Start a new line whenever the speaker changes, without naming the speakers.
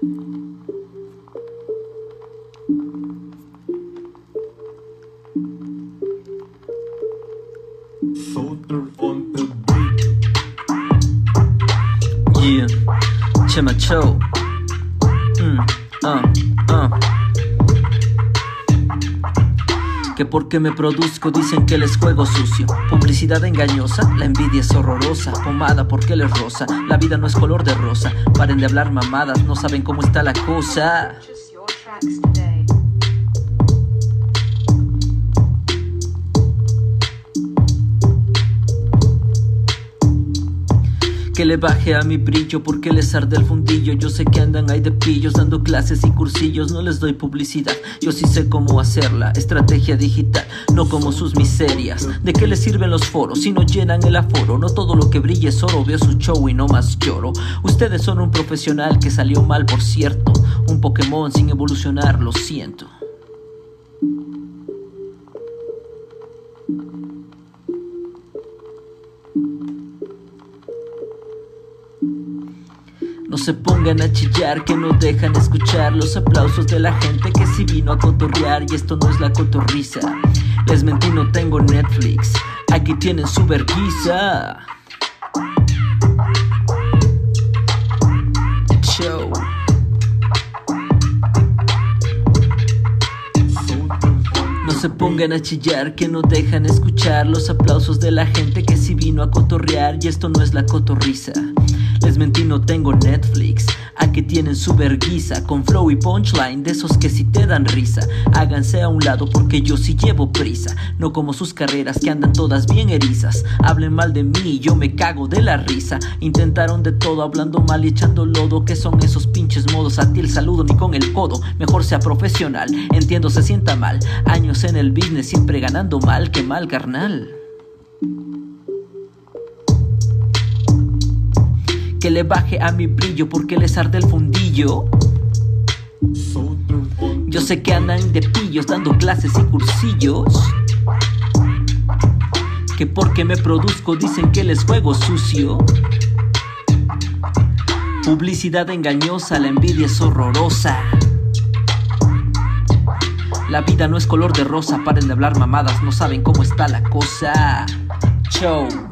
Yeah, check my toe. Mm, uh, uh. Que porque me produzco dicen que les juego sucio. Publicidad engañosa, la envidia es horrorosa. Pomada porque les rosa, la vida no es color de rosa. Paren de hablar mamadas, no saben cómo está la cosa. Que le baje a mi brillo porque les arde el fundillo. Yo sé que andan ahí de pillos dando clases y cursillos. No les doy publicidad, yo sí sé cómo hacerla. Estrategia digital, no como sus miserias. ¿De qué les sirven los foros si no llenan el aforo? No todo lo que brilla es oro. Veo su show y no más lloro. Ustedes son un profesional que salió mal, por cierto. Un Pokémon sin evolucionar, lo siento. No se pongan a chillar que no dejan escuchar los aplausos de la gente que sí vino a cotorrear y esto no es la cotorriza. Les mentí, no tengo Netflix. Aquí tienen su verguiza. Show. No se pongan a chillar que no dejan escuchar los aplausos de la gente que sí vino a cotorrear y esto no es la cotorriza. Les mentí, no tengo Netflix. Aquí tienen su verguiza con flow y punchline de esos que sí te dan risa. Háganse a un lado porque yo sí llevo prisa. No como sus carreras que andan todas bien erizas. Hablen mal de mí y yo me cago de la risa. Intentaron de todo hablando mal y echando lodo. Que son esos pinches modos? A ti el saludo ni con el codo. Mejor sea profesional. Entiendo, se sienta mal. Años en el business siempre ganando mal. Que mal, carnal. Que le baje a mi brillo porque les arde el fundillo. Yo sé que andan de pillos dando clases y cursillos. Que porque me produzco dicen que les juego sucio. Publicidad engañosa, la envidia es horrorosa. La vida no es color de rosa, paren de hablar mamadas, no saben cómo está la cosa. Show.